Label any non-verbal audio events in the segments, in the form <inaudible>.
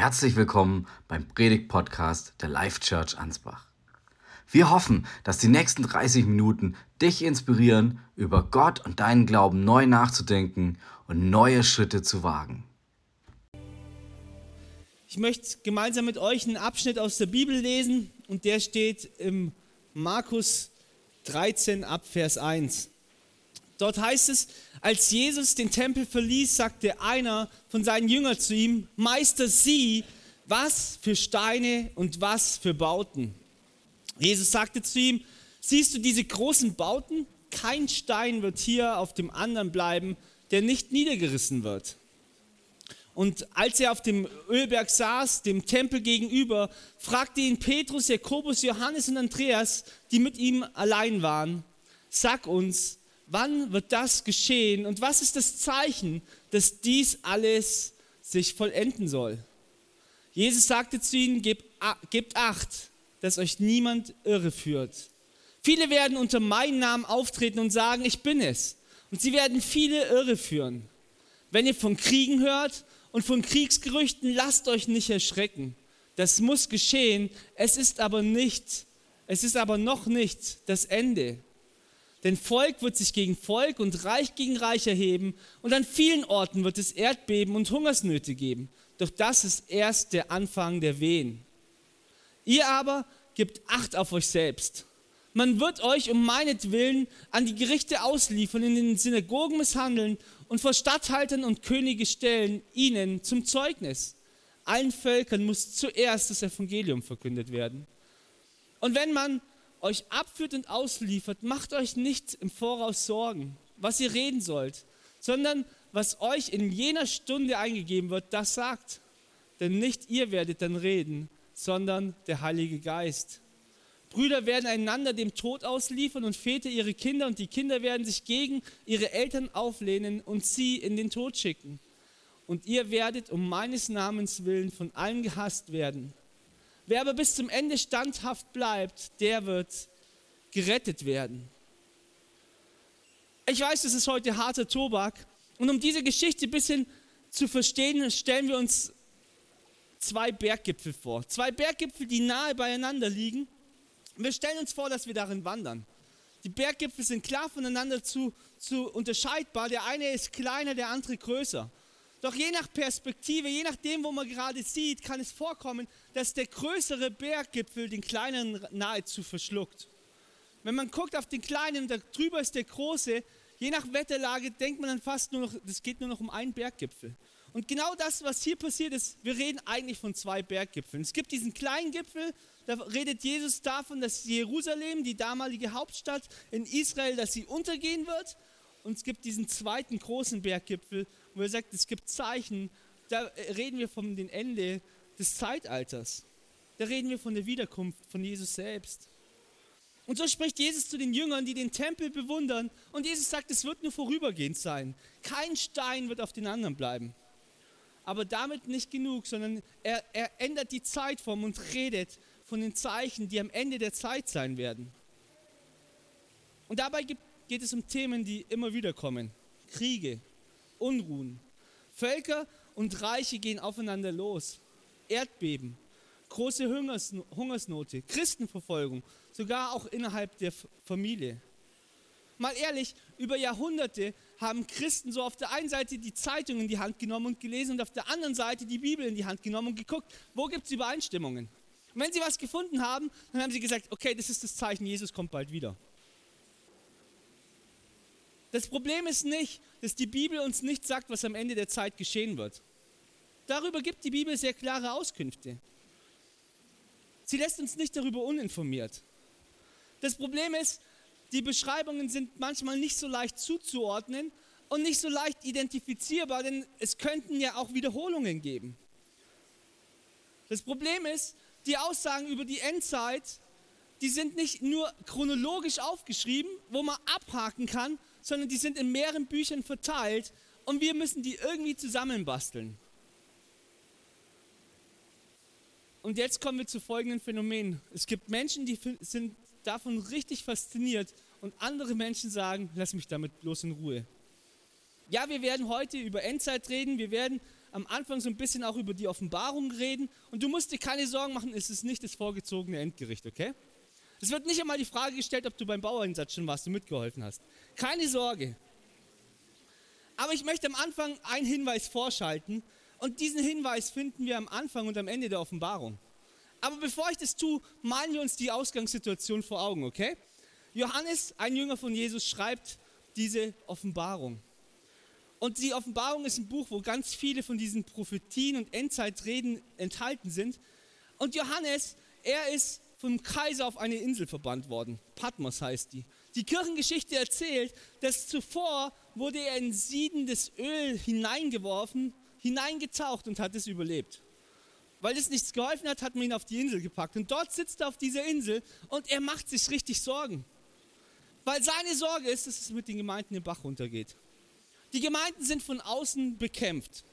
Herzlich willkommen beim Predigt-Podcast der Life Church Ansbach. Wir hoffen, dass die nächsten 30 Minuten dich inspirieren, über Gott und deinen Glauben neu nachzudenken und neue Schritte zu wagen. Ich möchte gemeinsam mit euch einen Abschnitt aus der Bibel lesen und der steht im Markus 13 ab Vers 1. Dort heißt es, als Jesus den Tempel verließ, sagte einer von seinen Jüngern zu ihm, Meister, sieh, was für Steine und was für Bauten. Jesus sagte zu ihm, siehst du diese großen Bauten? Kein Stein wird hier auf dem anderen bleiben, der nicht niedergerissen wird. Und als er auf dem Ölberg saß, dem Tempel gegenüber, fragte ihn Petrus, Jakobus, Johannes und Andreas, die mit ihm allein waren, sag uns, wann wird das geschehen und was ist das Zeichen, dass dies alles sich vollenden soll? Jesus sagte zu ihnen, gebt, acht, dass euch niemand irreführt. Viele werden unter meinem Namen auftreten und sagen, ich bin es. Und sie werden viele irreführen. Wenn ihr von Kriegen hört und von Kriegsgerüchten, lasst euch nicht erschrecken. Das muss geschehen. Es ist aber nicht, es ist aber noch nicht das Ende. Denn Volk wird sich gegen Volk und Reich gegen Reich erheben und an vielen Orten wird es Erdbeben und Hungersnöte geben. Doch das ist erst der Anfang der Wehen. Ihr aber gebt Acht auf euch selbst. Man wird euch um meinetwillen an die Gerichte ausliefern, in den Synagogen misshandeln und vor Statthaltern und Könige stellen, ihnen zum Zeugnis. Allen Völkern muss zuerst das Evangelium verkündet werden. Und wenn man euch abführt und ausliefert, macht euch nicht im Voraus Sorgen, was ihr reden sollt, sondern was euch in jener Stunde eingegeben wird, das sagt. Denn nicht ihr werdet dann reden, sondern der Heilige Geist. Brüder werden einander dem Tod ausliefern und Väter ihre Kinder und die Kinder werden sich gegen ihre Eltern auflehnen und sie in den Tod schicken. Und ihr werdet um meines Namens willen von allen gehasst werden. Wer aber bis zum Ende standhaft bleibt, der wird gerettet werden. Ich weiß, das ist heute harter Tobak. Und um diese Geschichte ein bisschen zu verstehen, stellen wir uns zwei Berggipfel vor. Zwei Berggipfel, die nahe beieinander liegen. Wir stellen uns vor, dass wir darin wandern. Die Berggipfel sind klar voneinander zu, zu unterscheidbar. Der eine ist kleiner, der andere größer. Doch je nach Perspektive, je nachdem, wo man gerade sieht, kann es vorkommen, dass der größere Berggipfel den kleineren nahezu verschluckt. Wenn man guckt auf den kleinen, da drüber ist der große, je nach Wetterlage denkt man dann fast nur noch, es geht nur noch um einen Berggipfel. Und genau das, was hier passiert ist, wir reden eigentlich von zwei Berggipfeln. Es gibt diesen kleinen Gipfel, da redet Jesus davon, dass Jerusalem, die damalige Hauptstadt in Israel, dass sie untergehen wird. Und es gibt diesen zweiten großen Berggipfel, wo er sagt, es gibt Zeichen, da reden wir von dem Ende des Zeitalters. Da reden wir von der Wiederkunft von Jesus selbst. Und so spricht Jesus zu den Jüngern, die den Tempel bewundern. Und Jesus sagt, es wird nur vorübergehend sein. Kein Stein wird auf den anderen bleiben. Aber damit nicht genug, sondern er, er ändert die Zeitform und redet von den Zeichen, die am Ende der Zeit sein werden. Und dabei geht es um Themen, die immer wieder kommen. Kriege, Unruhen. Völker und Reiche gehen aufeinander los. Erdbeben, große Hungersnote, Christenverfolgung, sogar auch innerhalb der Familie. Mal ehrlich, über Jahrhunderte haben Christen so auf der einen Seite die Zeitung in die Hand genommen und gelesen und auf der anderen Seite die Bibel in die Hand genommen und geguckt, wo gibt es Übereinstimmungen. Und wenn sie was gefunden haben, dann haben sie gesagt, okay, das ist das Zeichen, Jesus kommt bald wieder. Das Problem ist nicht, dass die Bibel uns nicht sagt, was am Ende der Zeit geschehen wird. Darüber gibt die Bibel sehr klare Auskünfte. Sie lässt uns nicht darüber uninformiert. Das Problem ist, die Beschreibungen sind manchmal nicht so leicht zuzuordnen und nicht so leicht identifizierbar, denn es könnten ja auch Wiederholungen geben. Das Problem ist, die Aussagen über die Endzeit, die sind nicht nur chronologisch aufgeschrieben, wo man abhaken kann, sondern die sind in mehreren Büchern verteilt und wir müssen die irgendwie zusammenbasteln. Und jetzt kommen wir zu folgenden Phänomenen. Es gibt Menschen, die sind davon richtig fasziniert und andere Menschen sagen, lass mich damit bloß in Ruhe. Ja, wir werden heute über Endzeit reden, wir werden am Anfang so ein bisschen auch über die Offenbarung reden. Und du musst dir keine Sorgen machen, es ist nicht das vorgezogene Endgericht, okay? Es wird nicht einmal die Frage gestellt, ob du beim Baueinsatz schon warst und mitgeholfen hast. Keine Sorge. Aber ich möchte am Anfang einen Hinweis vorschalten. Und diesen Hinweis finden wir am Anfang und am Ende der Offenbarung. Aber bevor ich das tue, malen wir uns die Ausgangssituation vor Augen, okay? Johannes, ein Jünger von Jesus, schreibt diese Offenbarung. Und die Offenbarung ist ein Buch, wo ganz viele von diesen Prophetien und Endzeitreden enthalten sind. Und Johannes, er ist vom Kaiser auf eine Insel verbannt worden. Patmos heißt die. Die Kirchengeschichte erzählt, dass zuvor wurde er in siedendes Öl hineingeworfen, hineingetaucht und hat es überlebt. Weil es nichts geholfen hat, hat man ihn auf die Insel gepackt. Und dort sitzt er auf dieser Insel und er macht sich richtig Sorgen. Weil seine Sorge ist, dass es mit den Gemeinden den Bach runtergeht. Die Gemeinden sind von außen bekämpft,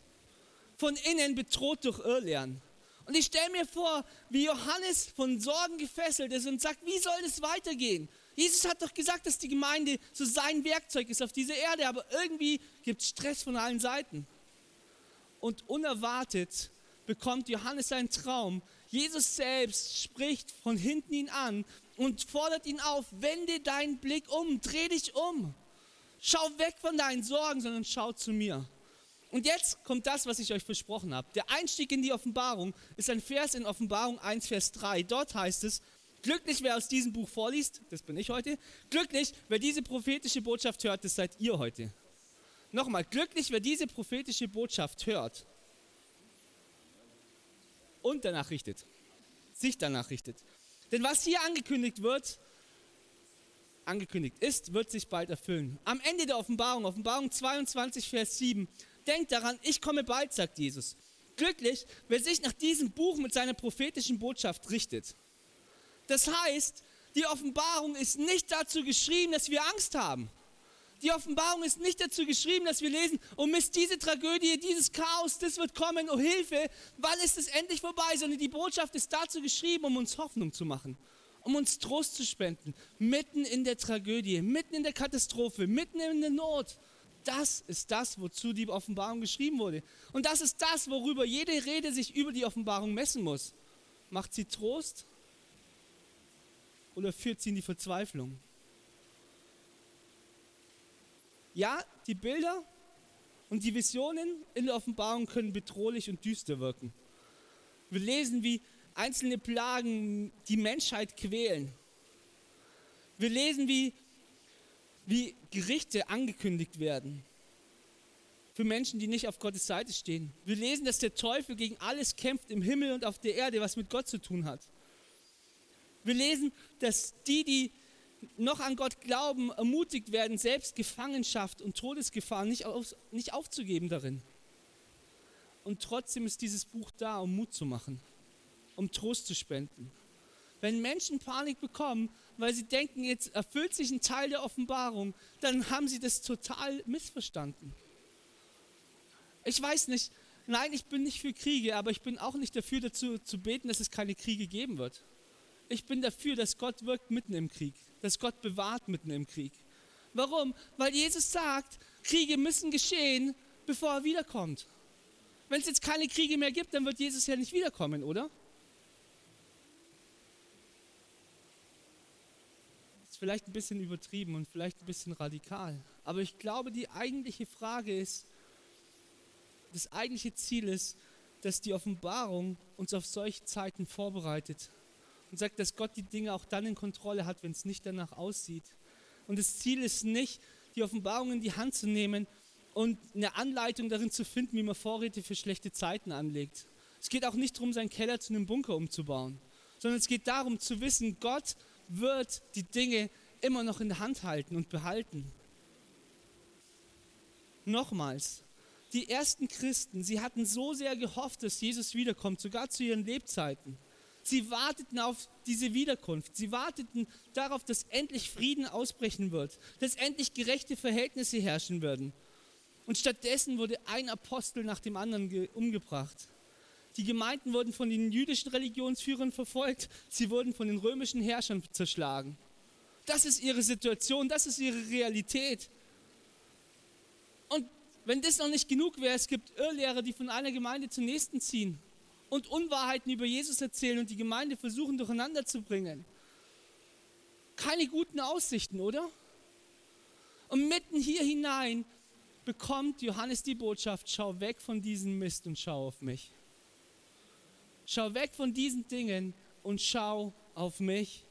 von innen bedroht durch Irrlehren. Und ich stelle mir vor, wie Johannes von Sorgen gefesselt ist und sagt, wie soll das weitergehen? Jesus hat doch gesagt, dass die Gemeinde so sein Werkzeug ist auf dieser Erde, aber irgendwie gibt es Stress von allen Seiten. Und unerwartet bekommt Johannes einen Traum. Jesus selbst spricht von hinten ihn an und fordert ihn auf, wende deinen Blick um, dreh dich um. Schau weg von deinen Sorgen, sondern schau zu mir. Und jetzt kommt das, was ich euch versprochen habe. Der Einstieg in die Offenbarung ist ein Vers in Offenbarung 1, Vers 3. Dort heißt es, glücklich wer aus diesem Buch vorliest, das bin ich heute, glücklich wer diese prophetische Botschaft hört, das seid ihr heute. Nochmal, glücklich wer diese prophetische Botschaft hört und danach richtet, sich danach richtet. Denn was hier angekündigt wird, angekündigt ist, wird sich bald erfüllen. Am Ende der Offenbarung, Offenbarung 22, Vers 7, denkt daran, ich komme bald, sagt Jesus. Glücklich, wer sich nach diesem Buch mit seiner prophetischen Botschaft richtet. Das heißt, die Offenbarung ist nicht dazu geschrieben, dass wir Angst haben. Die Offenbarung ist nicht dazu geschrieben, dass wir lesen, oh Mist, diese Tragödie, dieses Chaos, das wird kommen, oh Hilfe, wann ist es endlich vorbei, sondern die Botschaft ist dazu geschrieben, um uns Hoffnung zu machen um uns Trost zu spenden, mitten in der Tragödie, mitten in der Katastrophe, mitten in der Not. Das ist das, wozu die Offenbarung geschrieben wurde. Und das ist das, worüber jede Rede sich über die Offenbarung messen muss. Macht sie Trost oder führt sie in die Verzweiflung? Ja, die Bilder und die Visionen in der Offenbarung können bedrohlich und düster wirken. Wir lesen, wie einzelne Plagen die Menschheit quälen. Wir lesen, wie, wie Gerichte angekündigt werden für Menschen, die nicht auf Gottes Seite stehen. Wir lesen, dass der Teufel gegen alles kämpft im Himmel und auf der Erde, was mit Gott zu tun hat. Wir lesen, dass die, die noch an Gott glauben, ermutigt werden, selbst Gefangenschaft und Todesgefahr nicht, auf, nicht aufzugeben darin. Und trotzdem ist dieses Buch da, um Mut zu machen um Trost zu spenden. Wenn Menschen Panik bekommen, weil sie denken, jetzt erfüllt sich ein Teil der Offenbarung, dann haben sie das total missverstanden. Ich weiß nicht, nein, ich bin nicht für Kriege, aber ich bin auch nicht dafür dazu zu beten, dass es keine Kriege geben wird. Ich bin dafür, dass Gott wirkt mitten im Krieg, dass Gott bewahrt mitten im Krieg. Warum? Weil Jesus sagt, Kriege müssen geschehen, bevor er wiederkommt. Wenn es jetzt keine Kriege mehr gibt, dann wird Jesus ja nicht wiederkommen, oder? Ist vielleicht ein bisschen übertrieben und vielleicht ein bisschen radikal. Aber ich glaube, die eigentliche Frage ist, das eigentliche Ziel ist, dass die Offenbarung uns auf solche Zeiten vorbereitet und sagt, dass Gott die Dinge auch dann in Kontrolle hat, wenn es nicht danach aussieht. Und das Ziel ist nicht, die Offenbarung in die Hand zu nehmen und eine Anleitung darin zu finden, wie man Vorräte für schlechte Zeiten anlegt. Es geht auch nicht darum, seinen Keller zu einem Bunker umzubauen, sondern es geht darum zu wissen, Gott wird die Dinge immer noch in der Hand halten und behalten. Nochmals, die ersten Christen, sie hatten so sehr gehofft, dass Jesus wiederkommt, sogar zu ihren Lebzeiten. Sie warteten auf diese Wiederkunft. Sie warteten darauf, dass endlich Frieden ausbrechen wird, dass endlich gerechte Verhältnisse herrschen würden. Und stattdessen wurde ein Apostel nach dem anderen umgebracht. Die Gemeinden wurden von den jüdischen Religionsführern verfolgt, sie wurden von den römischen Herrschern zerschlagen. Das ist ihre Situation, das ist ihre Realität. Und wenn das noch nicht genug wäre, es gibt Irrlehrer, die von einer Gemeinde zur nächsten ziehen und Unwahrheiten über Jesus erzählen und die Gemeinde versuchen durcheinander zu bringen. Keine guten Aussichten, oder? Und mitten hier hinein bekommt Johannes die Botschaft, schau weg von diesem Mist und schau auf mich. Schau weg von diesen Dingen und schau auf mich.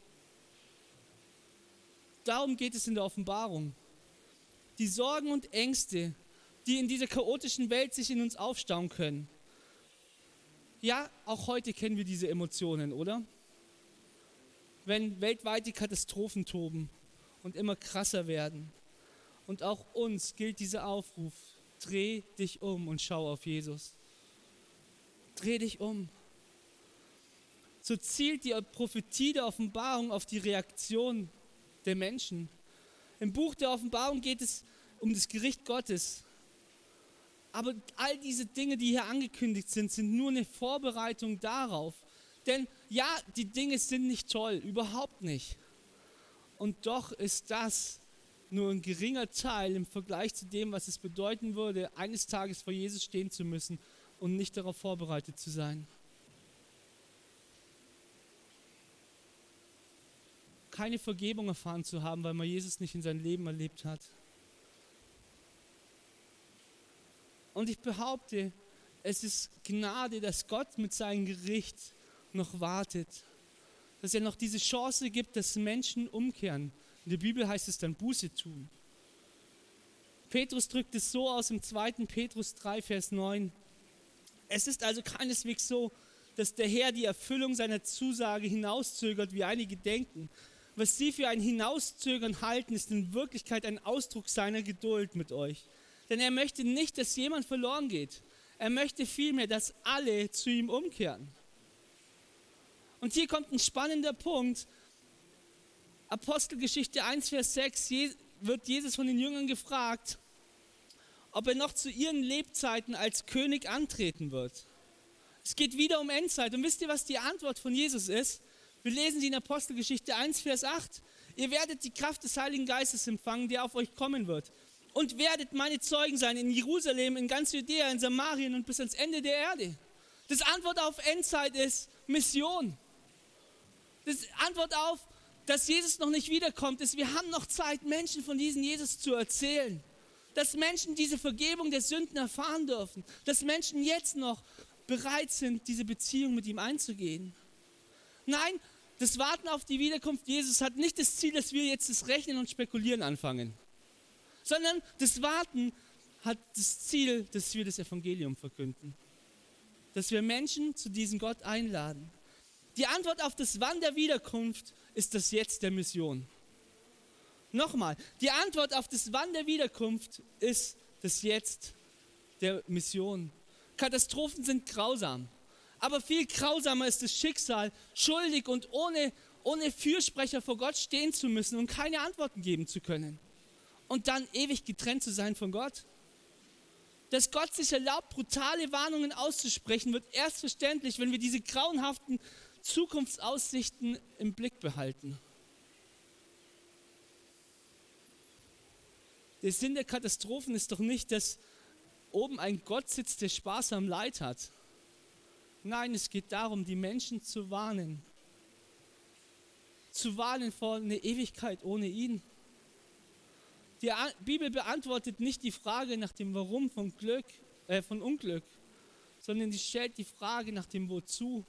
Darum geht es in der Offenbarung. Die Sorgen und Ängste, die in dieser chaotischen Welt sich in uns aufstauen können. Ja, auch heute kennen wir diese Emotionen, oder? Wenn weltweit die Katastrophen toben und immer krasser werden. Und auch uns gilt dieser Aufruf, dreh dich um und schau auf Jesus. Dreh dich um. So zielt die Prophetie der Offenbarung auf die Reaktion der Menschen. Im Buch der Offenbarung geht es um das Gericht Gottes. Aber all diese Dinge, die hier angekündigt sind, sind nur eine Vorbereitung darauf. Denn ja, die Dinge sind nicht toll, überhaupt nicht. Und doch ist das nur ein geringer Teil im Vergleich zu dem, was es bedeuten würde, eines Tages vor Jesus stehen zu müssen und nicht darauf vorbereitet zu sein. Keine Vergebung erfahren zu haben, weil man Jesus nicht in sein Leben erlebt hat. Und ich behaupte, es ist Gnade, dass Gott mit seinem Gericht noch wartet. Dass er noch diese Chance gibt, dass Menschen umkehren. In der Bibel heißt es dann Buße tun. Petrus drückt es so aus im 2. Petrus 3, Vers 9. Es ist also keineswegs so, dass der Herr die Erfüllung seiner Zusage hinauszögert, wie einige denken. Was sie für ein Hinauszögern halten, ist in Wirklichkeit ein Ausdruck seiner Geduld mit euch. Denn er möchte nicht, dass jemand verloren geht. Er möchte vielmehr, dass alle zu ihm umkehren. Und hier kommt ein spannender Punkt. Apostelgeschichte 1, Vers 6 wird Jesus von den Jüngern gefragt, ob er noch zu ihren Lebzeiten als König antreten wird. Es geht wieder um Endzeit. Und wisst ihr, was die Antwort von Jesus ist? Wir lesen sie in Apostelgeschichte 1, Vers 8. Ihr werdet die Kraft des Heiligen Geistes empfangen, der auf euch kommen wird und werdet meine Zeugen sein in Jerusalem, in ganz Judäa, in Samarien und bis ans Ende der Erde. Das Antwort auf Endzeit ist Mission. Das Antwort auf, dass Jesus noch nicht wiederkommt, ist, wir haben noch Zeit, Menschen von diesem Jesus zu erzählen. Dass Menschen diese Vergebung der Sünden erfahren dürfen. Dass Menschen jetzt noch bereit sind, diese Beziehung mit ihm einzugehen. Nein, das Warten auf die Wiederkunft Jesus hat nicht das Ziel, dass wir jetzt das Rechnen und Spekulieren anfangen sondern das Warten hat das Ziel, dass wir das Evangelium verkünden. Dass wir Menschen zu diesem Gott einladen. Die Antwort auf das Wann der Wiederkunft ist das Jetzt der Mission. Nochmal, die Antwort auf das Wann der Wiederkunft ist das Jetzt der Mission. Katastrophen sind grausam, aber viel grausamer ist das Schicksal, schuldig und ohne, ohne Fürsprecher vor Gott stehen zu müssen und keine Antworten geben zu können und dann ewig getrennt zu sein von Gott? Dass Gott sich erlaubt, brutale Warnungen auszusprechen, wird erst verständlich, wenn wir diese grauenhaften Zukunftsaussichten im Blick behalten. Der Sinn der Katastrophen ist doch nicht, dass oben ein Gott sitzt, der Spaß am Leid hat. Nein, es geht darum, die Menschen zu warnen. Zu warnen vor einer Ewigkeit ohne ihn. Die Bibel beantwortet nicht die Frage nach dem Warum von Glück, äh, von Unglück, sondern sie stellt die Frage nach dem Wozu.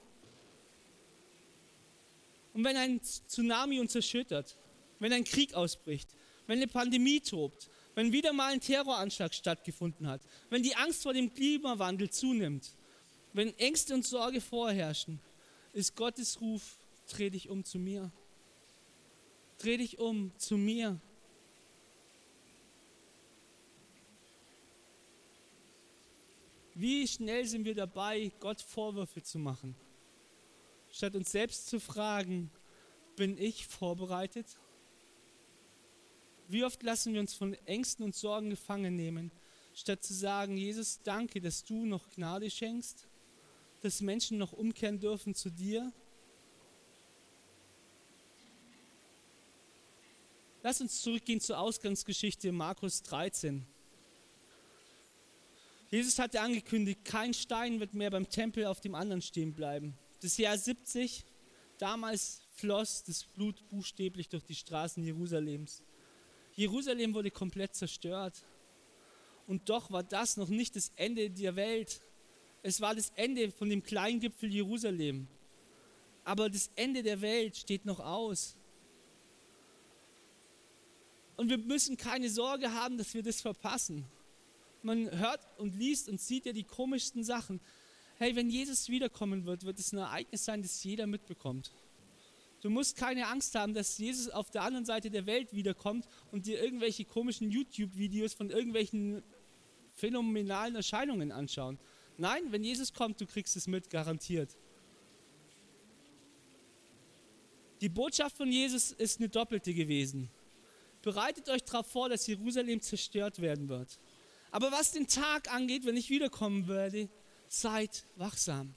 Und wenn ein Tsunami uns erschüttert, wenn ein Krieg ausbricht, wenn eine Pandemie tobt, wenn wieder mal ein Terroranschlag stattgefunden hat, wenn die Angst vor dem Klimawandel zunimmt, wenn Ängste und Sorge vorherrschen, ist Gottes Ruf, dreh dich um zu mir. Dreh dich um zu mir. Wie schnell sind wir dabei, Gott Vorwürfe zu machen? Statt uns selbst zu fragen, bin ich vorbereitet? Wie oft lassen wir uns von Ängsten und Sorgen gefangen nehmen, statt zu sagen, Jesus, danke, dass du noch Gnade schenkst, dass Menschen noch umkehren dürfen zu dir? Lass uns zurückgehen zur Ausgangsgeschichte Markus 13. Jesus hatte angekündigt, kein Stein wird mehr beim Tempel auf dem anderen stehen bleiben. Das Jahr 70, damals floss das Blut buchstäblich durch die Straßen Jerusalems. Jerusalem wurde komplett zerstört. Und doch war das noch nicht das Ende der Welt. Es war das Ende von dem kleinen Gipfel Jerusalem. Aber das Ende der Welt steht noch aus. Und wir müssen keine Sorge haben, dass wir das verpassen. Man hört und liest und sieht ja die komischsten Sachen. Hey, wenn Jesus wiederkommen wird, wird es ein Ereignis sein, das jeder mitbekommt. Du musst keine Angst haben, dass Jesus auf der anderen Seite der Welt wiederkommt und dir irgendwelche komischen YouTube-Videos von irgendwelchen phänomenalen Erscheinungen anschauen. Nein, wenn Jesus kommt, du kriegst es mit, garantiert. Die Botschaft von Jesus ist eine doppelte gewesen. Bereitet euch darauf vor, dass Jerusalem zerstört werden wird. Aber was den Tag angeht, wenn ich wiederkommen werde, seid wachsam.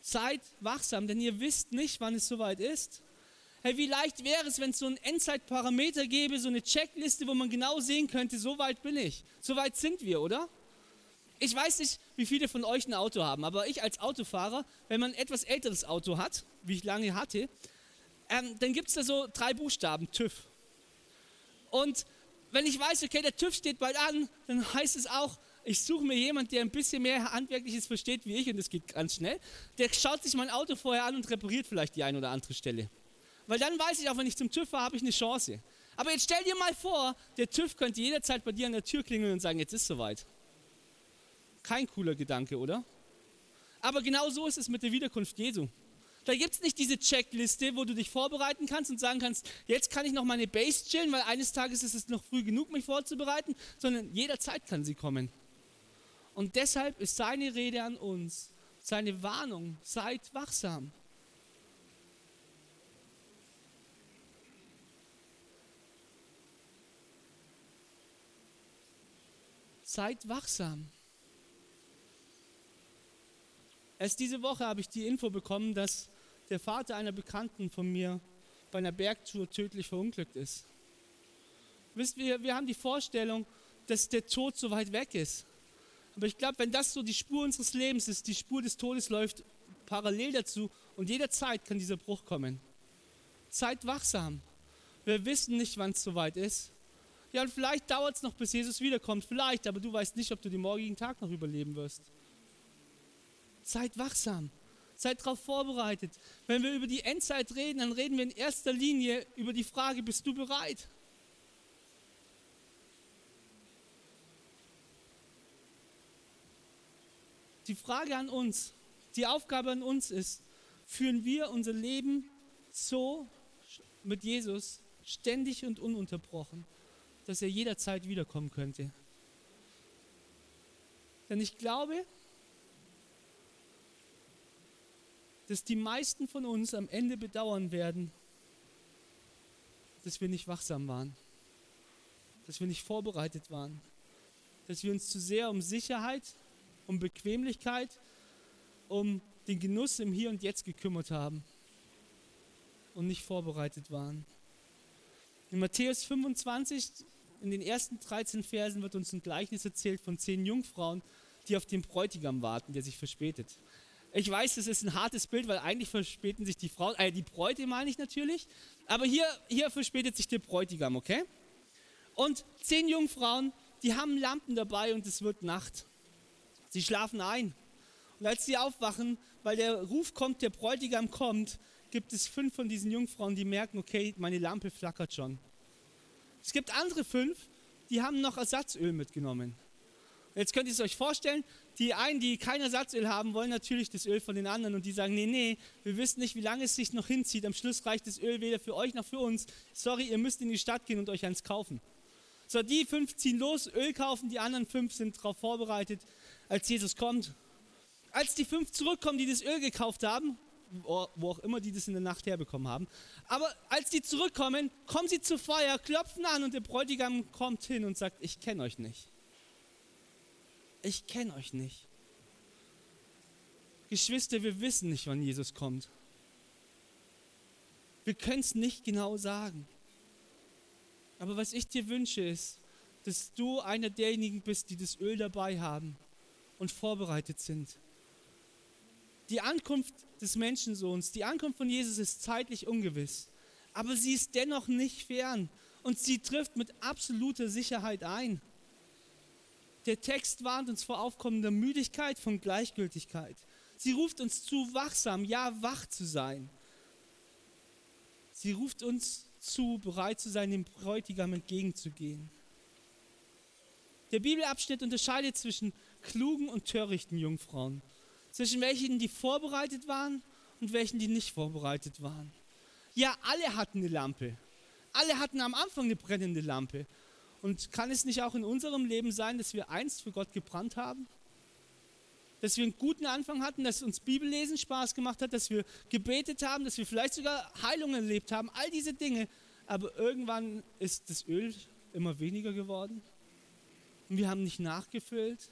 Seid wachsam, denn ihr wisst nicht, wann es soweit ist. Hey, wie leicht wäre es, wenn es so einen Endzeitparameter gäbe, so eine Checkliste, wo man genau sehen könnte, so weit bin ich. So weit sind wir, oder? Ich weiß nicht, wie viele von euch ein Auto haben, aber ich als Autofahrer, wenn man ein etwas älteres Auto hat, wie ich lange hatte, ähm, dann gibt es da so drei Buchstaben, TÜV. Und wenn ich weiß, okay, der TÜV steht bald an, dann heißt es auch, ich suche mir jemanden, der ein bisschen mehr Handwerkliches versteht wie ich und das geht ganz schnell. Der schaut sich mein Auto vorher an und repariert vielleicht die eine oder andere Stelle. Weil dann weiß ich auch, wenn ich zum TÜV fahre, habe ich eine Chance. Aber jetzt stell dir mal vor, der TÜV könnte jederzeit bei dir an der Tür klingeln und sagen, jetzt ist soweit. Kein cooler Gedanke, oder? Aber genau so ist es mit der Wiederkunft Jesu. Da gibt es nicht diese Checkliste, wo du dich vorbereiten kannst und sagen kannst, jetzt kann ich noch meine Base chillen, weil eines Tages ist es noch früh genug, mich vorzubereiten, sondern jederzeit kann sie kommen. Und deshalb ist seine Rede an uns, seine Warnung, seid wachsam. Seid wachsam. Erst diese Woche habe ich die Info bekommen, dass der Vater einer Bekannten von mir bei einer Bergtour tödlich verunglückt ist. Wisst ihr, wir haben die Vorstellung, dass der Tod so weit weg ist. Aber ich glaube, wenn das so die Spur unseres Lebens ist, die Spur des Todes läuft parallel dazu und jederzeit kann dieser Bruch kommen. Seid wachsam. Wir wissen nicht, wann es soweit ist. Ja, und vielleicht dauert es noch, bis Jesus wiederkommt. Vielleicht, aber du weißt nicht, ob du den morgigen Tag noch überleben wirst. Seid wachsam. Seid darauf vorbereitet. Wenn wir über die Endzeit reden, dann reden wir in erster Linie über die Frage, bist du bereit? Die Frage an uns, die Aufgabe an uns ist, führen wir unser Leben so mit Jesus ständig und ununterbrochen, dass er jederzeit wiederkommen könnte. Denn ich glaube, dass die meisten von uns am Ende bedauern werden, dass wir nicht wachsam waren, dass wir nicht vorbereitet waren, dass wir uns zu sehr um Sicherheit, um Bequemlichkeit, um den Genuss im Hier und Jetzt gekümmert haben und nicht vorbereitet waren. In Matthäus 25, in den ersten 13 Versen wird uns ein Gleichnis erzählt von zehn Jungfrauen, die auf den Bräutigam warten, der sich verspätet. Ich weiß, das ist ein hartes Bild, weil eigentlich verspäten sich die Frauen, äh, die Bräute meine ich natürlich, aber hier, hier verspätet sich der Bräutigam, okay? Und zehn Jungfrauen, die haben Lampen dabei und es wird Nacht. Sie schlafen ein. Und als sie aufwachen, weil der Ruf kommt, der Bräutigam kommt, gibt es fünf von diesen Jungfrauen, die merken, okay, meine Lampe flackert schon. Es gibt andere fünf, die haben noch Ersatzöl mitgenommen. Jetzt könnt ihr es euch vorstellen, die einen, die kein Ersatzöl haben, wollen natürlich das Öl von den anderen und die sagen, nee, nee, wir wissen nicht, wie lange es sich noch hinzieht. Am Schluss reicht das Öl weder für euch noch für uns. Sorry, ihr müsst in die Stadt gehen und euch eins kaufen. So, die fünf ziehen los, Öl kaufen, die anderen fünf sind darauf vorbereitet, als Jesus kommt. Als die fünf zurückkommen, die das Öl gekauft haben, wo auch immer die das in der Nacht herbekommen haben, aber als die zurückkommen, kommen sie zur Feier, klopfen an und der Bräutigam kommt hin und sagt, ich kenne euch nicht ich kenne euch nicht. Geschwister, wir wissen nicht, wann Jesus kommt. Wir können es nicht genau sagen. Aber was ich dir wünsche, ist, dass du einer derjenigen bist, die das Öl dabei haben und vorbereitet sind. Die Ankunft des Menschensohns, die Ankunft von Jesus ist zeitlich ungewiss, aber sie ist dennoch nicht fern und sie trifft mit absoluter Sicherheit ein. Der Text warnt uns vor aufkommender Müdigkeit von Gleichgültigkeit. Sie ruft uns zu, wachsam, ja, wach zu sein. Sie ruft uns zu, bereit zu sein, dem Bräutigam entgegenzugehen. Der Bibelabschnitt unterscheidet zwischen klugen und törichten Jungfrauen, zwischen welchen, die vorbereitet waren und welchen, die nicht vorbereitet waren. Ja, alle hatten eine Lampe. Alle hatten am Anfang eine brennende Lampe. Und kann es nicht auch in unserem Leben sein, dass wir einst für Gott gebrannt haben? Dass wir einen guten Anfang hatten, dass uns Bibellesen Spaß gemacht hat, dass wir gebetet haben, dass wir vielleicht sogar Heilungen erlebt haben, all diese Dinge. Aber irgendwann ist das Öl immer weniger geworden und wir haben nicht nachgefüllt.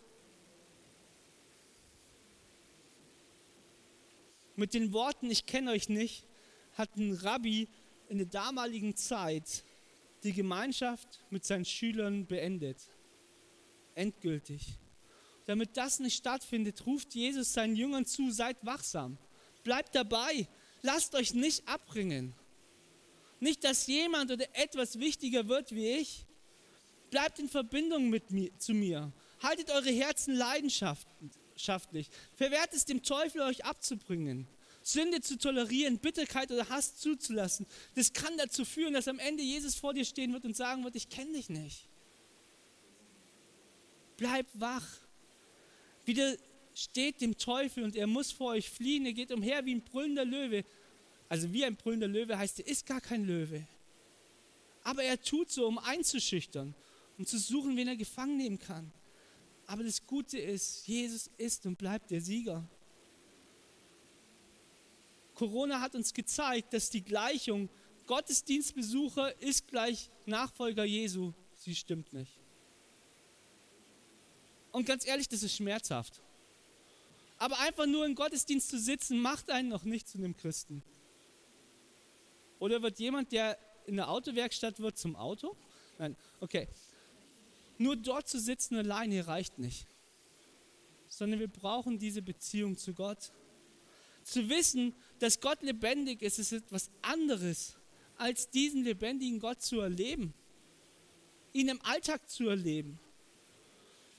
Mit den Worten, ich kenne euch nicht, hat ein Rabbi in der damaligen Zeit die Gemeinschaft mit seinen Schülern beendet. Endgültig. Damit das nicht stattfindet, ruft Jesus seinen Jüngern zu, seid wachsam, bleibt dabei, lasst euch nicht abbringen. Nicht, dass jemand oder etwas wichtiger wird wie ich. Bleibt in Verbindung mit mir, zu mir. Haltet eure Herzen leidenschaftlich. Verwehrt es dem Teufel, euch abzubringen. Sünde zu tolerieren, Bitterkeit oder Hass zuzulassen, das kann dazu führen, dass am Ende Jesus vor dir stehen wird und sagen wird, ich kenne dich nicht. Bleib wach. Widersteht dem Teufel und er muss vor euch fliehen. Er geht umher wie ein brüllender Löwe. Also wie ein brüllender Löwe heißt, er ist gar kein Löwe. Aber er tut so, um einzuschüchtern, um zu suchen, wen er gefangen nehmen kann. Aber das Gute ist, Jesus ist und bleibt der Sieger. Corona hat uns gezeigt, dass die Gleichung Gottesdienstbesucher ist gleich Nachfolger Jesu, sie stimmt nicht. Und ganz ehrlich, das ist schmerzhaft. Aber einfach nur im Gottesdienst zu sitzen, macht einen noch nicht zu einem Christen. Oder wird jemand, der in der Autowerkstatt wird, zum Auto? Nein, okay. Nur dort zu sitzen alleine reicht nicht. Sondern wir brauchen diese Beziehung zu Gott. Zu wissen, dass Gott lebendig ist, ist etwas anderes, als diesen lebendigen Gott zu erleben. Ihn im Alltag zu erleben.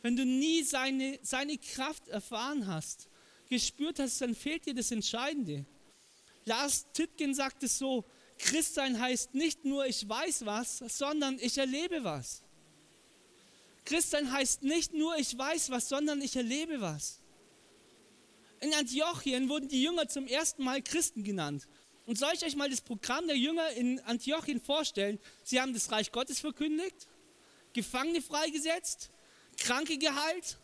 Wenn du nie seine, seine Kraft erfahren hast, gespürt hast, dann fehlt dir das Entscheidende. Lars Tittgen sagt es so, Christsein heißt nicht nur, ich weiß was, sondern ich erlebe was. Christsein heißt nicht nur, ich weiß was, sondern ich erlebe was. In Antiochien wurden die Jünger zum ersten Mal Christen genannt. Und soll ich euch mal das Programm der Jünger in Antiochien vorstellen? Sie haben das Reich Gottes verkündigt, Gefangene freigesetzt, Kranke geheilt,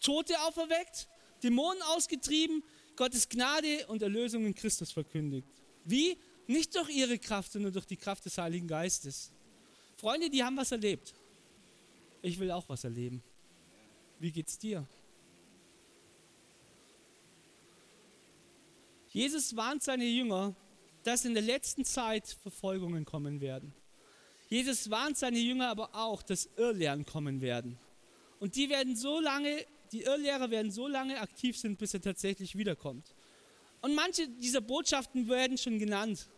Tote auferweckt, Dämonen ausgetrieben, Gottes Gnade und Erlösung in Christus verkündigt. Wie? Nicht durch ihre Kraft, sondern durch die Kraft des Heiligen Geistes. Freunde, die haben was erlebt. Ich will auch was erleben. Wie geht's dir? Jesus warnt seine Jünger, dass in der letzten Zeit Verfolgungen kommen werden. Jesus warnt seine Jünger aber auch, dass Irrlehren kommen werden. Und die werden so lange, die Irrlehrer werden so lange aktiv sind, bis er tatsächlich wiederkommt. Und manche dieser Botschaften werden schon genannt.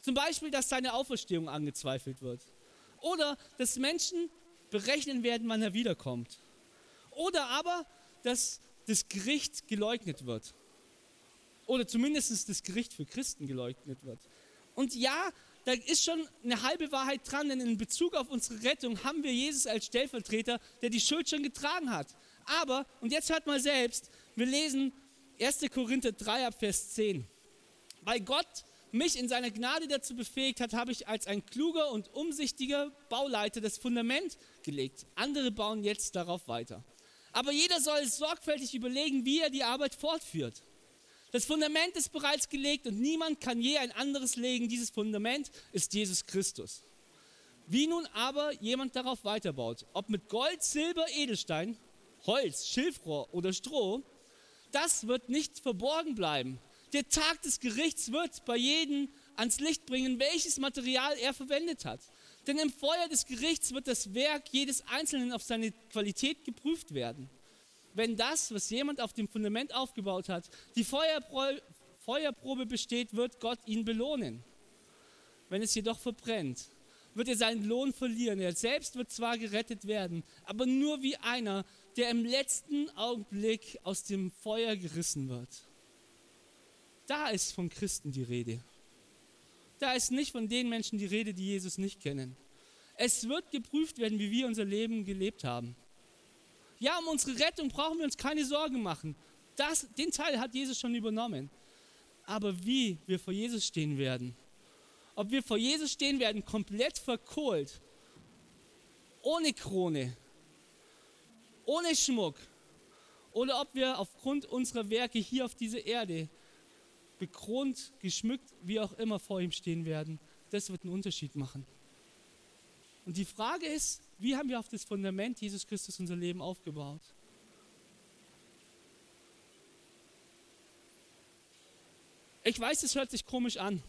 Zum Beispiel, dass seine Auferstehung angezweifelt wird. Oder dass Menschen berechnen werden, wann er wiederkommt. Oder aber, dass das Gericht geleugnet wird oder zumindest das Gericht für Christen geleugnet wird. Und ja, da ist schon eine halbe Wahrheit dran, denn in Bezug auf unsere Rettung haben wir Jesus als Stellvertreter, der die Schuld schon getragen hat. Aber, und jetzt hört mal selbst, wir lesen 1. Korinther 3 ab Vers 10. Weil Gott mich in seiner Gnade dazu befähigt hat, habe ich als ein kluger und umsichtiger Bauleiter das Fundament gelegt. Andere bauen jetzt darauf weiter. Aber jeder soll sorgfältig überlegen, wie er die Arbeit fortführt. Das Fundament ist bereits gelegt und niemand kann je ein anderes legen. Dieses Fundament ist Jesus Christus. Wie nun aber jemand darauf weiterbaut, ob mit Gold, Silber, Edelstein, Holz, Schilfrohr oder Stroh, das wird nicht verborgen bleiben. Der Tag des Gerichts wird bei jedem ans Licht bringen, welches Material er verwendet hat. Denn im Feuer des Gerichts wird das Werk jedes Einzelnen auf seine Qualität geprüft werden. Wenn das, was jemand auf dem Fundament aufgebaut hat, die Feuerpro Feuerprobe besteht, wird Gott ihn belohnen. Wenn es jedoch verbrennt, wird er seinen Lohn verlieren. Er selbst wird zwar gerettet werden, aber nur wie einer, der im letzten Augenblick aus dem Feuer gerissen wird. Da ist von Christen die Rede. Da ist nicht von den Menschen die Rede, die Jesus nicht kennen. Es wird geprüft werden, wie wir unser Leben gelebt haben. Ja, um unsere Rettung brauchen wir uns keine Sorgen machen. Das, den Teil hat Jesus schon übernommen. Aber wie wir vor Jesus stehen werden, ob wir vor Jesus stehen werden, komplett verkohlt, ohne Krone, ohne Schmuck, oder ob wir aufgrund unserer Werke hier auf dieser Erde bekront, geschmückt, wie auch immer vor ihm stehen werden, das wird einen Unterschied machen. Und die Frage ist, wie haben wir auf das Fundament Jesus Christus unser Leben aufgebaut? Ich weiß, es hört sich komisch an,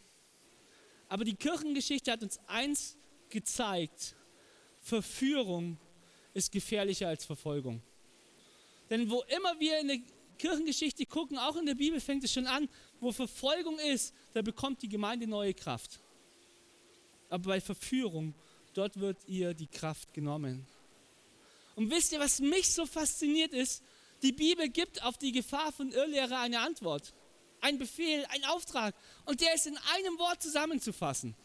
aber die Kirchengeschichte hat uns eins gezeigt. Verführung ist gefährlicher als Verfolgung. Denn wo immer wir in der Kirchengeschichte gucken, auch in der Bibel fängt es schon an, wo Verfolgung ist, da bekommt die Gemeinde neue Kraft. Aber bei Verführung, dort wird ihr die Kraft genommen. Und wisst ihr, was mich so fasziniert ist? Die Bibel gibt auf die Gefahr von Irrlehre eine Antwort, ein Befehl, ein Auftrag. Und der ist in einem Wort zusammenzufassen.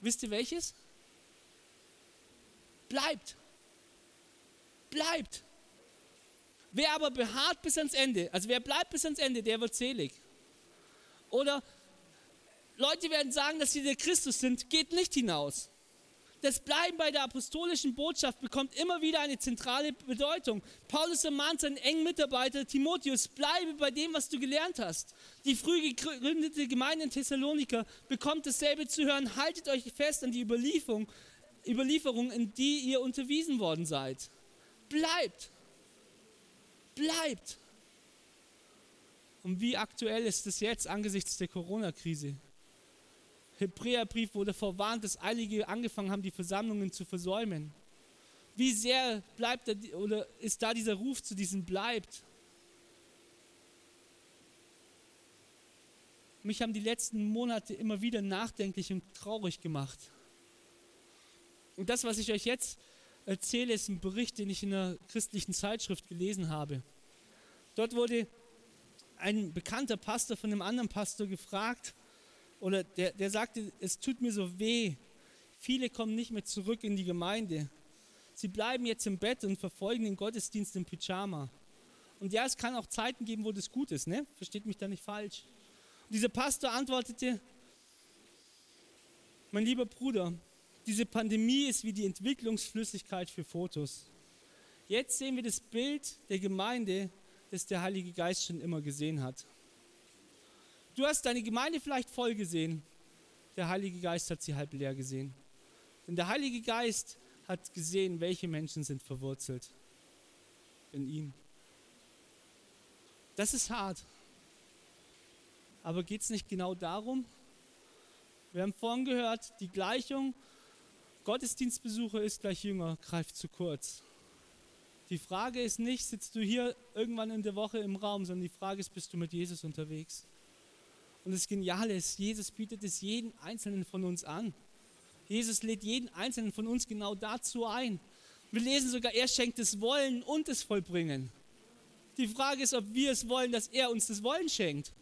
Wisst ihr welches? Bleibt. Bleibt. Wer aber beharrt bis ans Ende, also wer bleibt bis ans Ende, der wird selig. Oder Leute werden sagen, dass sie der Christus sind, geht nicht hinaus. Das Bleiben bei der apostolischen Botschaft bekommt immer wieder eine zentrale Bedeutung. Paulus ermahnt seinen engen Mitarbeiter Timotheus, bleibe bei dem, was du gelernt hast. Die früh gegründete Gemeinde in Thessaloniker bekommt dasselbe zu hören. Haltet euch fest an die Überlieferung, Überlieferung, in die ihr unterwiesen worden seid. Bleibt bleibt. Und wie aktuell ist es jetzt angesichts der Corona-Krise? Hebräerbrief wurde verwarnt, dass einige angefangen haben, die Versammlungen zu versäumen. Wie sehr bleibt da, oder ist da dieser Ruf zu diesem bleibt? Mich haben die letzten Monate immer wieder nachdenklich und traurig gemacht. Und das, was ich euch jetzt erzähle, ist ein Bericht, den ich in einer christlichen Zeitschrift gelesen habe. Dort wurde ein bekannter Pastor von einem anderen Pastor gefragt, oder der, der sagte, es tut mir so weh. Viele kommen nicht mehr zurück in die Gemeinde. Sie bleiben jetzt im Bett und verfolgen den Gottesdienst im Pyjama. Und ja, es kann auch Zeiten geben, wo das gut ist, ne? Versteht mich da nicht falsch. Und dieser Pastor antwortete, mein lieber Bruder, diese Pandemie ist wie die Entwicklungsflüssigkeit für Fotos. Jetzt sehen wir das Bild der Gemeinde, das der Heilige Geist schon immer gesehen hat. Du hast deine Gemeinde vielleicht voll gesehen, der Heilige Geist hat sie halb leer gesehen. Denn der Heilige Geist hat gesehen, welche Menschen sind verwurzelt in ihm. Das ist hart. Aber geht es nicht genau darum? Wir haben vorhin gehört, die Gleichung Gottesdienstbesucher ist gleich Jünger, greift zu kurz. Die Frage ist nicht, sitzt du hier irgendwann in der Woche im Raum, sondern die Frage ist, bist du mit Jesus unterwegs? Und das Geniale ist, Jesus bietet es jeden Einzelnen von uns an. Jesus lädt jeden Einzelnen von uns genau dazu ein. Wir lesen sogar, er schenkt das Wollen und das Vollbringen. Die Frage ist, ob wir es wollen, dass er uns das Wollen schenkt.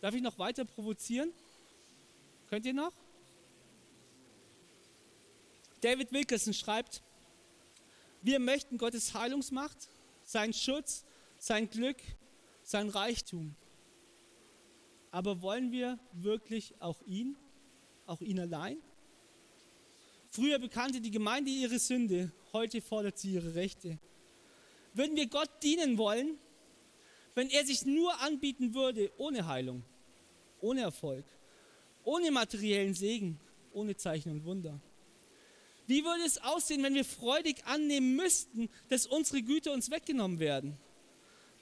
Darf ich noch weiter provozieren? Könnt ihr noch? David Wilkerson schreibt, wir möchten Gottes Heilungsmacht, seinen Schutz, sein Glück, sein Reichtum. Aber wollen wir wirklich auch ihn, auch ihn allein? Früher bekannte die Gemeinde ihre Sünde, heute fordert sie ihre Rechte. Würden wir Gott dienen wollen, wenn er sich nur anbieten würde ohne Heilung, ohne Erfolg, ohne materiellen Segen, ohne Zeichen und Wunder? Wie würde es aussehen, wenn wir freudig annehmen müssten, dass unsere Güter uns weggenommen werden?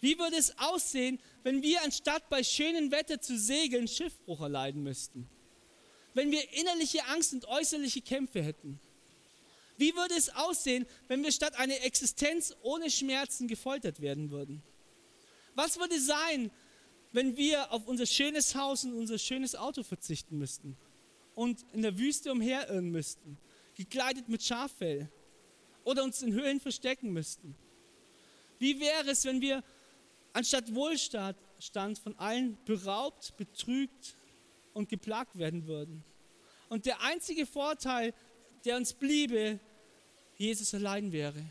Wie würde es aussehen, wenn wir anstatt bei schönem Wetter zu segeln Schiffbruch erleiden müssten? Wenn wir innerliche Angst und äußerliche Kämpfe hätten? Wie würde es aussehen, wenn wir statt einer Existenz ohne Schmerzen gefoltert werden würden? Was würde sein, wenn wir auf unser schönes Haus und unser schönes Auto verzichten müssten und in der Wüste umherirren müssten, gekleidet mit Schaffell oder uns in Höhlen verstecken müssten? Wie wäre es, wenn wir anstatt Wohlstand von allen beraubt, betrügt und geplagt werden würden? Und der einzige Vorteil, der uns bliebe, Jesus allein wäre.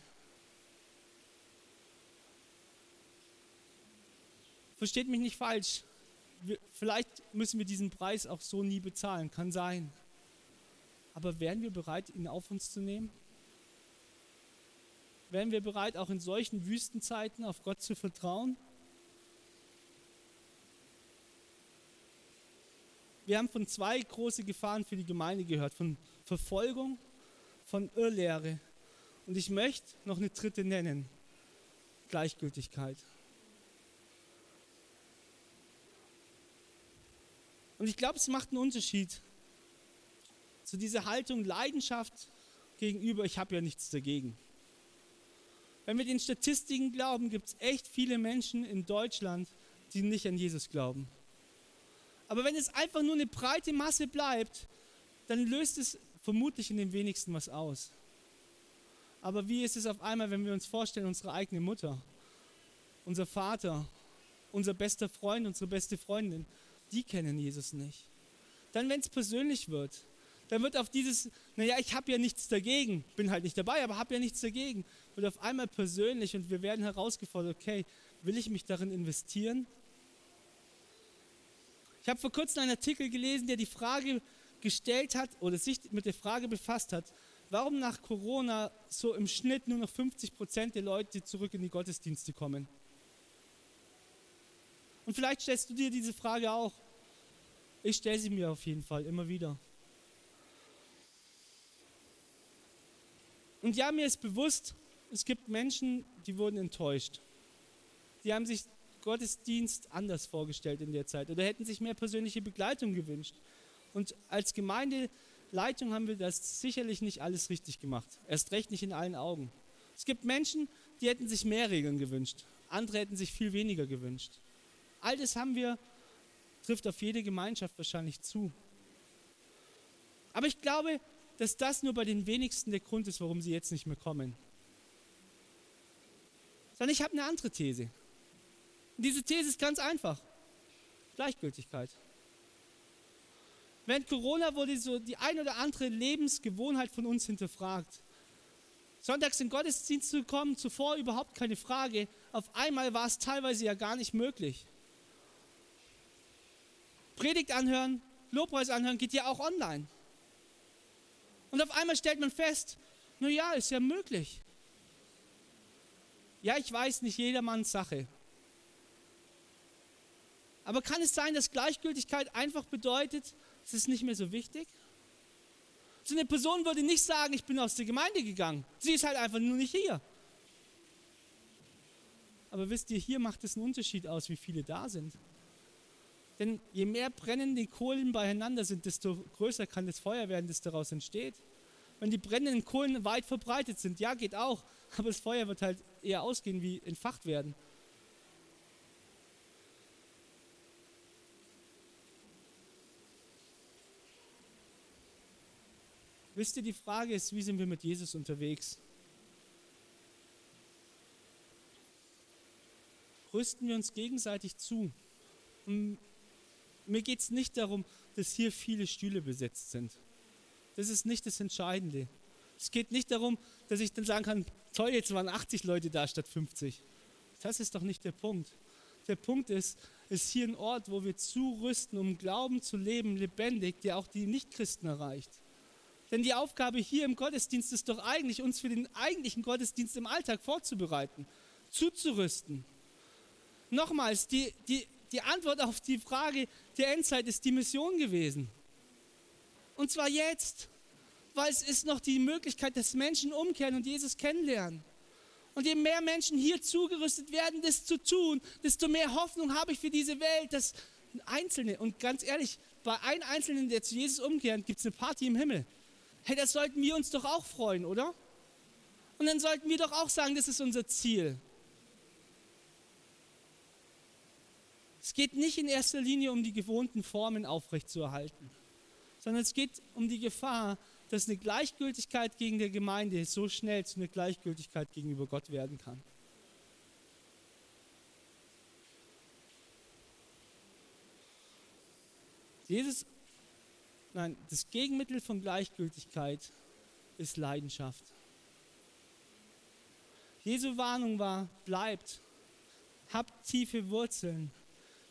Versteht mich nicht falsch. Vielleicht müssen wir diesen Preis auch so nie bezahlen, kann sein. Aber wären wir bereit, ihn auf uns zu nehmen? Wären wir bereit, auch in solchen Wüstenzeiten auf Gott zu vertrauen? Wir haben von zwei großen Gefahren für die Gemeinde gehört, von Verfolgung, von Irrlehre. Und ich möchte noch eine dritte nennen, Gleichgültigkeit. Und ich glaube, es macht einen Unterschied zu dieser Haltung Leidenschaft gegenüber, ich habe ja nichts dagegen. Wenn wir den Statistiken glauben, gibt es echt viele Menschen in Deutschland, die nicht an Jesus glauben. Aber wenn es einfach nur eine breite Masse bleibt, dann löst es vermutlich in den wenigsten was aus. Aber wie ist es auf einmal, wenn wir uns vorstellen, unsere eigene Mutter, unser Vater, unser bester Freund, unsere beste Freundin, die kennen Jesus nicht. Dann, wenn es persönlich wird, dann wird auf dieses, naja, ich habe ja nichts dagegen, bin halt nicht dabei, aber habe ja nichts dagegen, wird auf einmal persönlich und wir werden herausgefordert, okay, will ich mich darin investieren? Ich habe vor kurzem einen Artikel gelesen, der die Frage gestellt hat oder sich mit der Frage befasst hat, warum nach Corona so im Schnitt nur noch 50 Prozent der Leute zurück in die Gottesdienste kommen. Und vielleicht stellst du dir diese Frage auch. Ich stelle sie mir auf jeden Fall immer wieder. Und ja, mir ist bewusst, es gibt Menschen, die wurden enttäuscht. Die haben sich Gottesdienst anders vorgestellt in der Zeit oder hätten sich mehr persönliche Begleitung gewünscht. Und als Gemeindeleitung haben wir das sicherlich nicht alles richtig gemacht. Erst recht nicht in allen Augen. Es gibt Menschen, die hätten sich mehr Regeln gewünscht. Andere hätten sich viel weniger gewünscht. All das haben wir, trifft auf jede Gemeinschaft wahrscheinlich zu. Aber ich glaube, dass das nur bei den wenigsten der Grund ist, warum sie jetzt nicht mehr kommen. Sondern ich habe eine andere These. Und diese These ist ganz einfach. Gleichgültigkeit. Während Corona wurde so die ein oder andere Lebensgewohnheit von uns hinterfragt. Sonntags in Gottesdienst zu kommen, zuvor überhaupt keine Frage. Auf einmal war es teilweise ja gar nicht möglich. Predigt anhören, Lobpreis anhören geht ja auch online. Und auf einmal stellt man fest, na ja, ist ja möglich. Ja, ich weiß, nicht jedermanns Sache. Aber kann es sein, dass Gleichgültigkeit einfach bedeutet, es ist nicht mehr so wichtig? So eine Person würde nicht sagen, ich bin aus der Gemeinde gegangen. Sie ist halt einfach nur nicht hier. Aber wisst ihr, hier macht es einen Unterschied aus, wie viele da sind. Denn je mehr brennende Kohlen beieinander sind, desto größer kann das Feuer werden, das daraus entsteht. Wenn die brennenden Kohlen weit verbreitet sind, ja, geht auch, <laughs> aber das Feuer wird halt eher ausgehen wie entfacht werden. Wisst ihr, die Frage ist, wie sind wir mit Jesus unterwegs? Rüsten wir uns gegenseitig zu? Und mir geht es nicht darum, dass hier viele Stühle besetzt sind. Das ist nicht das Entscheidende. Es geht nicht darum, dass ich dann sagen kann, toll, jetzt waren 80 Leute da statt 50. Das ist doch nicht der Punkt. Der Punkt ist, ist hier ein Ort, wo wir zurüsten, um Glauben zu leben, lebendig, der auch die Nichtchristen erreicht. Denn die Aufgabe hier im Gottesdienst ist doch eigentlich, uns für den eigentlichen Gottesdienst im Alltag vorzubereiten, zuzurüsten. Nochmals, die, die, die Antwort auf die Frage der Endzeit ist die Mission gewesen. Und zwar jetzt, weil es ist noch die Möglichkeit, dass Menschen umkehren und Jesus kennenlernen. Und je mehr Menschen hier zugerüstet werden, das zu tun, desto mehr Hoffnung habe ich für diese Welt, dass Einzelne, und ganz ehrlich, bei einem Einzelnen, der zu Jesus umkehrt, gibt es eine Party im Himmel. Hey, das sollten wir uns doch auch freuen, oder? Und dann sollten wir doch auch sagen, das ist unser Ziel. Es geht nicht in erster Linie um die gewohnten Formen aufrechtzuerhalten, sondern es geht um die Gefahr, dass eine Gleichgültigkeit gegen die Gemeinde so schnell zu einer Gleichgültigkeit gegenüber Gott werden kann. Jesus, nein, das Gegenmittel von Gleichgültigkeit ist Leidenschaft. Jesu Warnung war, bleibt, habt tiefe Wurzeln.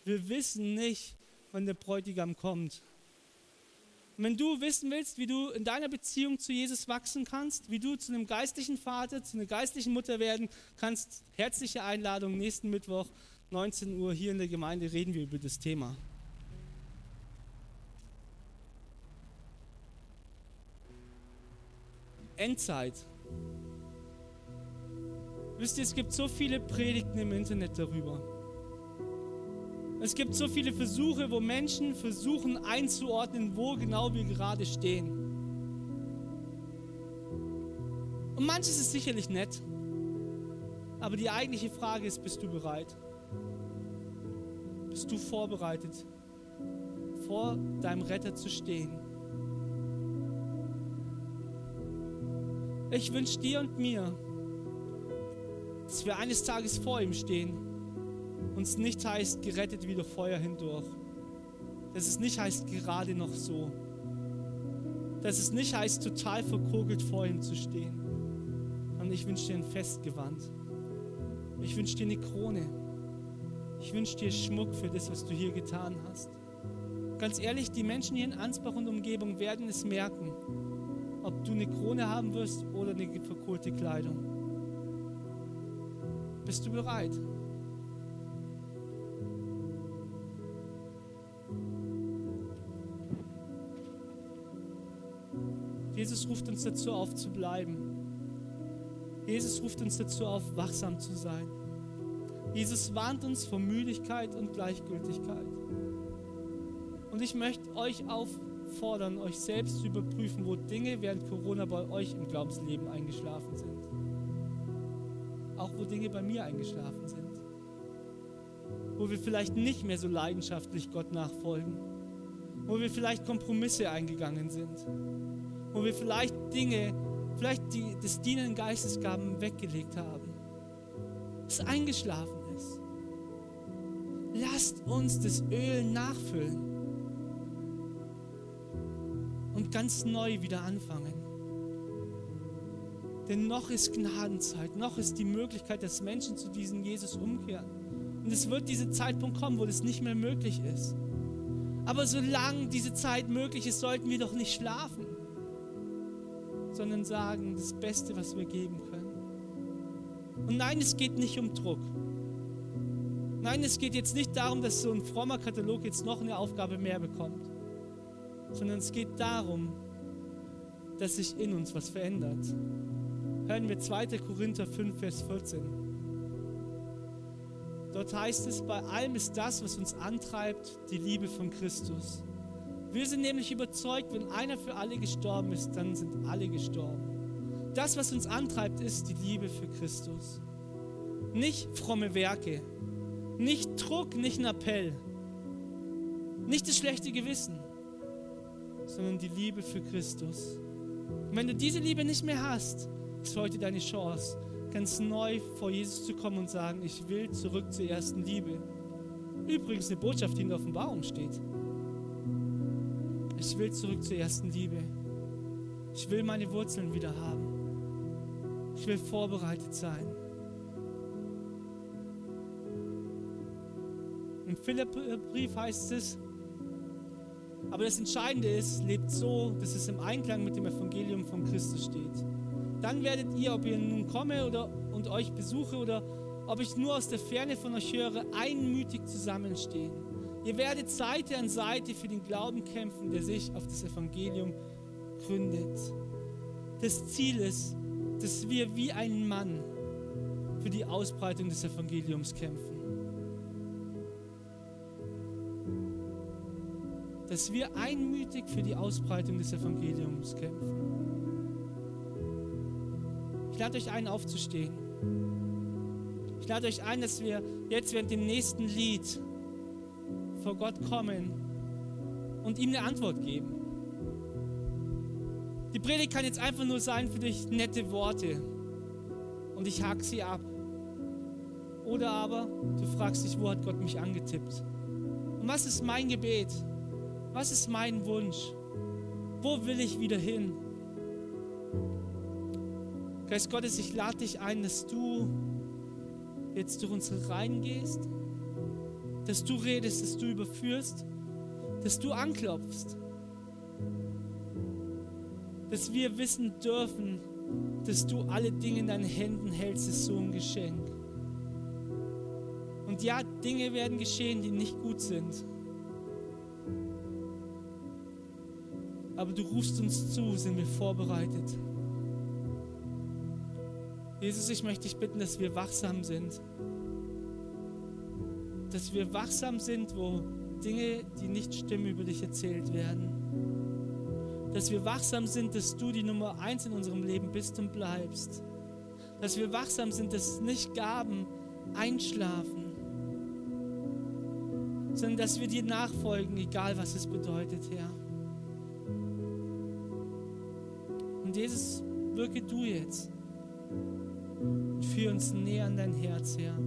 Wir wissen nicht, wann der Bräutigam kommt. Und wenn du wissen willst, wie du in deiner Beziehung zu Jesus wachsen kannst, wie du zu einem geistlichen Vater, zu einer geistlichen Mutter werden kannst, herzliche Einladung, nächsten Mittwoch, 19 Uhr hier in der Gemeinde reden wir über das Thema. Endzeit. Wisst ihr, es gibt so viele Predigten im Internet darüber. Es gibt so viele Versuche, wo Menschen versuchen einzuordnen, wo genau wir gerade stehen. Und manches ist sicherlich nett. Aber die eigentliche Frage ist, bist du bereit? Bist du vorbereitet, vor deinem Retter zu stehen? Ich wünsche dir und mir, dass wir eines Tages vor ihm stehen und es nicht heißt, gerettet wie durch Feuer hindurch. Dass es nicht heißt, gerade noch so. Dass es nicht heißt, total verkogelt vor ihm zu stehen. Und ich wünsche dir ein Festgewand. Ich wünsche dir eine Krone. Ich wünsche dir Schmuck für das, was du hier getan hast. Ganz ehrlich, die Menschen hier in Ansbach und Umgebung werden es merken, ob du eine Krone haben wirst oder eine verkohlte Kleidung. Bist du bereit? Jesus ruft uns dazu auf zu bleiben. Jesus ruft uns dazu auf, wachsam zu sein. Jesus warnt uns vor Müdigkeit und Gleichgültigkeit. Und ich möchte euch auffordern, euch selbst zu überprüfen, wo Dinge während Corona bei euch im Glaubensleben eingeschlafen sind auch wo Dinge bei mir eingeschlafen sind. Wo wir vielleicht nicht mehr so leidenschaftlich Gott nachfolgen. Wo wir vielleicht Kompromisse eingegangen sind. Wo wir vielleicht Dinge, vielleicht die, das Dienen Geistesgaben weggelegt haben. Das eingeschlafen ist. Lasst uns das Öl nachfüllen und ganz neu wieder anfangen. Denn noch ist Gnadenzeit, noch ist die Möglichkeit, dass Menschen zu diesem Jesus umkehren. Und es wird dieser Zeitpunkt kommen, wo das nicht mehr möglich ist. Aber solange diese Zeit möglich ist, sollten wir doch nicht schlafen, sondern sagen, das Beste, was wir geben können. Und nein, es geht nicht um Druck. Nein, es geht jetzt nicht darum, dass so ein frommer Katalog jetzt noch eine Aufgabe mehr bekommt, sondern es geht darum, dass sich in uns was verändert hören wir 2. Korinther 5, Vers 14. Dort heißt es, bei allem ist das, was uns antreibt, die Liebe von Christus. Wir sind nämlich überzeugt, wenn einer für alle gestorben ist, dann sind alle gestorben. Das, was uns antreibt, ist die Liebe für Christus. Nicht fromme Werke, nicht Druck, nicht ein Appell, nicht das schlechte Gewissen, sondern die Liebe für Christus. Und wenn du diese Liebe nicht mehr hast, ist heute deine Chance, ganz neu vor Jesus zu kommen und sagen, ich will zurück zur ersten Liebe. Übrigens eine Botschaft, die in der Offenbarung steht. Ich will zurück zur ersten Liebe. Ich will meine Wurzeln wieder haben. Ich will vorbereitet sein. Im Philipp-Brief heißt es, aber das Entscheidende ist, lebt so, dass es im Einklang mit dem Evangelium von Christus steht dann werdet ihr, ob ihr nun komme oder und euch besuche oder ob ich nur aus der Ferne von euch höre, einmütig zusammenstehen. Ihr werdet Seite an Seite für den Glauben kämpfen, der sich auf das Evangelium gründet. Das Ziel ist, dass wir wie ein Mann für die Ausbreitung des Evangeliums kämpfen. Dass wir einmütig für die Ausbreitung des Evangeliums kämpfen. Ich lade euch ein, aufzustehen. Ich lade euch ein, dass wir jetzt während dem nächsten Lied vor Gott kommen und ihm eine Antwort geben. Die Predigt kann jetzt einfach nur sein für dich nette Worte und ich hake sie ab. Oder aber du fragst dich, wo hat Gott mich angetippt? Und was ist mein Gebet? Was ist mein Wunsch? Wo will ich wieder hin? Geist Gottes, ich lade dich ein, dass du jetzt durch unsere Reihen gehst, dass du redest, dass du überführst, dass du anklopfst, dass wir wissen dürfen, dass du alle Dinge in deinen Händen hältst, ist so ein Geschenk. Und ja, Dinge werden geschehen, die nicht gut sind. Aber du rufst uns zu, sind wir vorbereitet. Jesus, ich möchte dich bitten, dass wir wachsam sind. Dass wir wachsam sind, wo Dinge, die nicht stimmen, über dich erzählt werden. Dass wir wachsam sind, dass du die Nummer eins in unserem Leben bist und bleibst. Dass wir wachsam sind, dass nicht Gaben einschlafen, sondern dass wir dir nachfolgen, egal was es bedeutet, Herr. Und Jesus, wirke du jetzt. Und führe uns näher an dein Herz, Herr.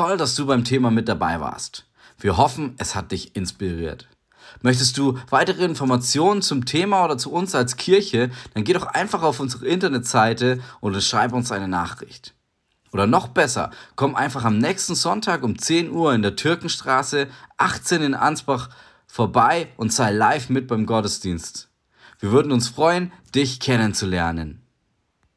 Toll, dass du beim Thema mit dabei warst. Wir hoffen, es hat dich inspiriert. Möchtest du weitere Informationen zum Thema oder zu uns als Kirche, dann geh doch einfach auf unsere Internetseite oder schreib uns eine Nachricht. Oder noch besser, komm einfach am nächsten Sonntag um 10 Uhr in der Türkenstraße 18 in Ansbach vorbei und sei live mit beim Gottesdienst. Wir würden uns freuen, dich kennenzulernen.